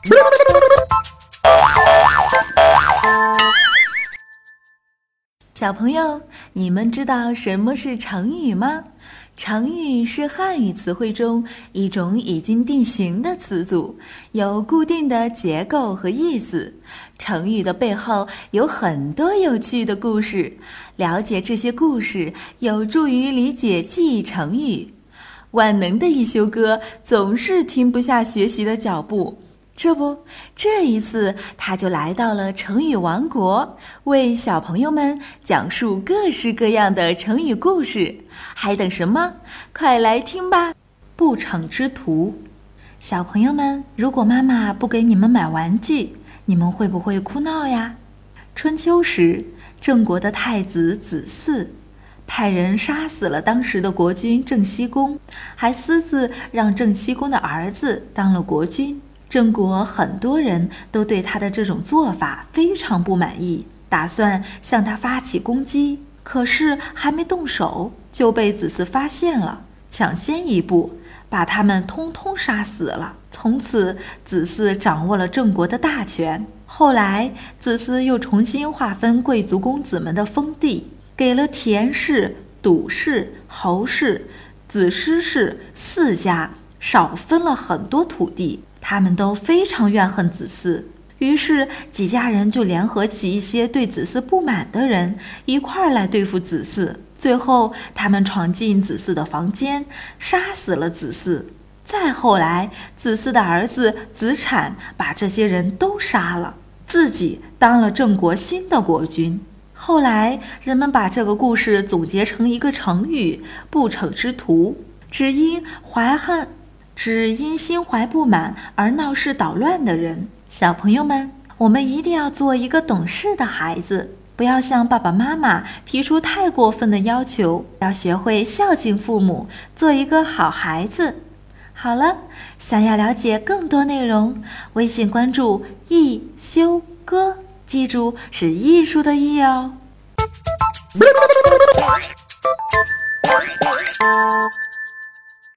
小朋友，你们知道什么是成语吗？成语是汉语词汇中一种已经定型的词组，有固定的结构和意思。成语的背后有很多有趣的故事，了解这些故事有助于理解记忆成语。万能的一休哥总是停不下学习的脚步。这不，这一次他就来到了成语王国，为小朋友们讲述各式各样的成语故事。还等什么？快来听吧！不逞之徒，小朋友们，如果妈妈不给你们买玩具，你们会不会哭闹呀？春秋时，郑国的太子子嗣派人杀死了当时的国君郑西公，还私自让郑西公的儿子当了国君。郑国很多人都对他的这种做法非常不满意，打算向他发起攻击。可是还没动手，就被子嗣发现了，抢先一步把他们通通杀死了。从此，子嗣掌握了郑国的大权。后来，子嗣又重新划分贵族公子们的封地，给了田氏、赌氏、侯氏、子师氏四家少分了很多土地。他们都非常怨恨子嗣，于是几家人就联合起一些对子嗣不满的人，一块儿来对付子嗣。最后，他们闯进子嗣的房间，杀死了子嗣。再后来，子嗣的儿子子产把这些人都杀了，自己当了郑国新的国君。后来，人们把这个故事总结成一个成语“不逞之徒”，只因怀恨。是因心怀不满而闹事捣乱的人。小朋友们，我们一定要做一个懂事的孩子，不要向爸爸妈妈提出太过分的要求，要学会孝敬父母，做一个好孩子。好了，想要了解更多内容，微信关注易修哥，记住是艺术的艺哦。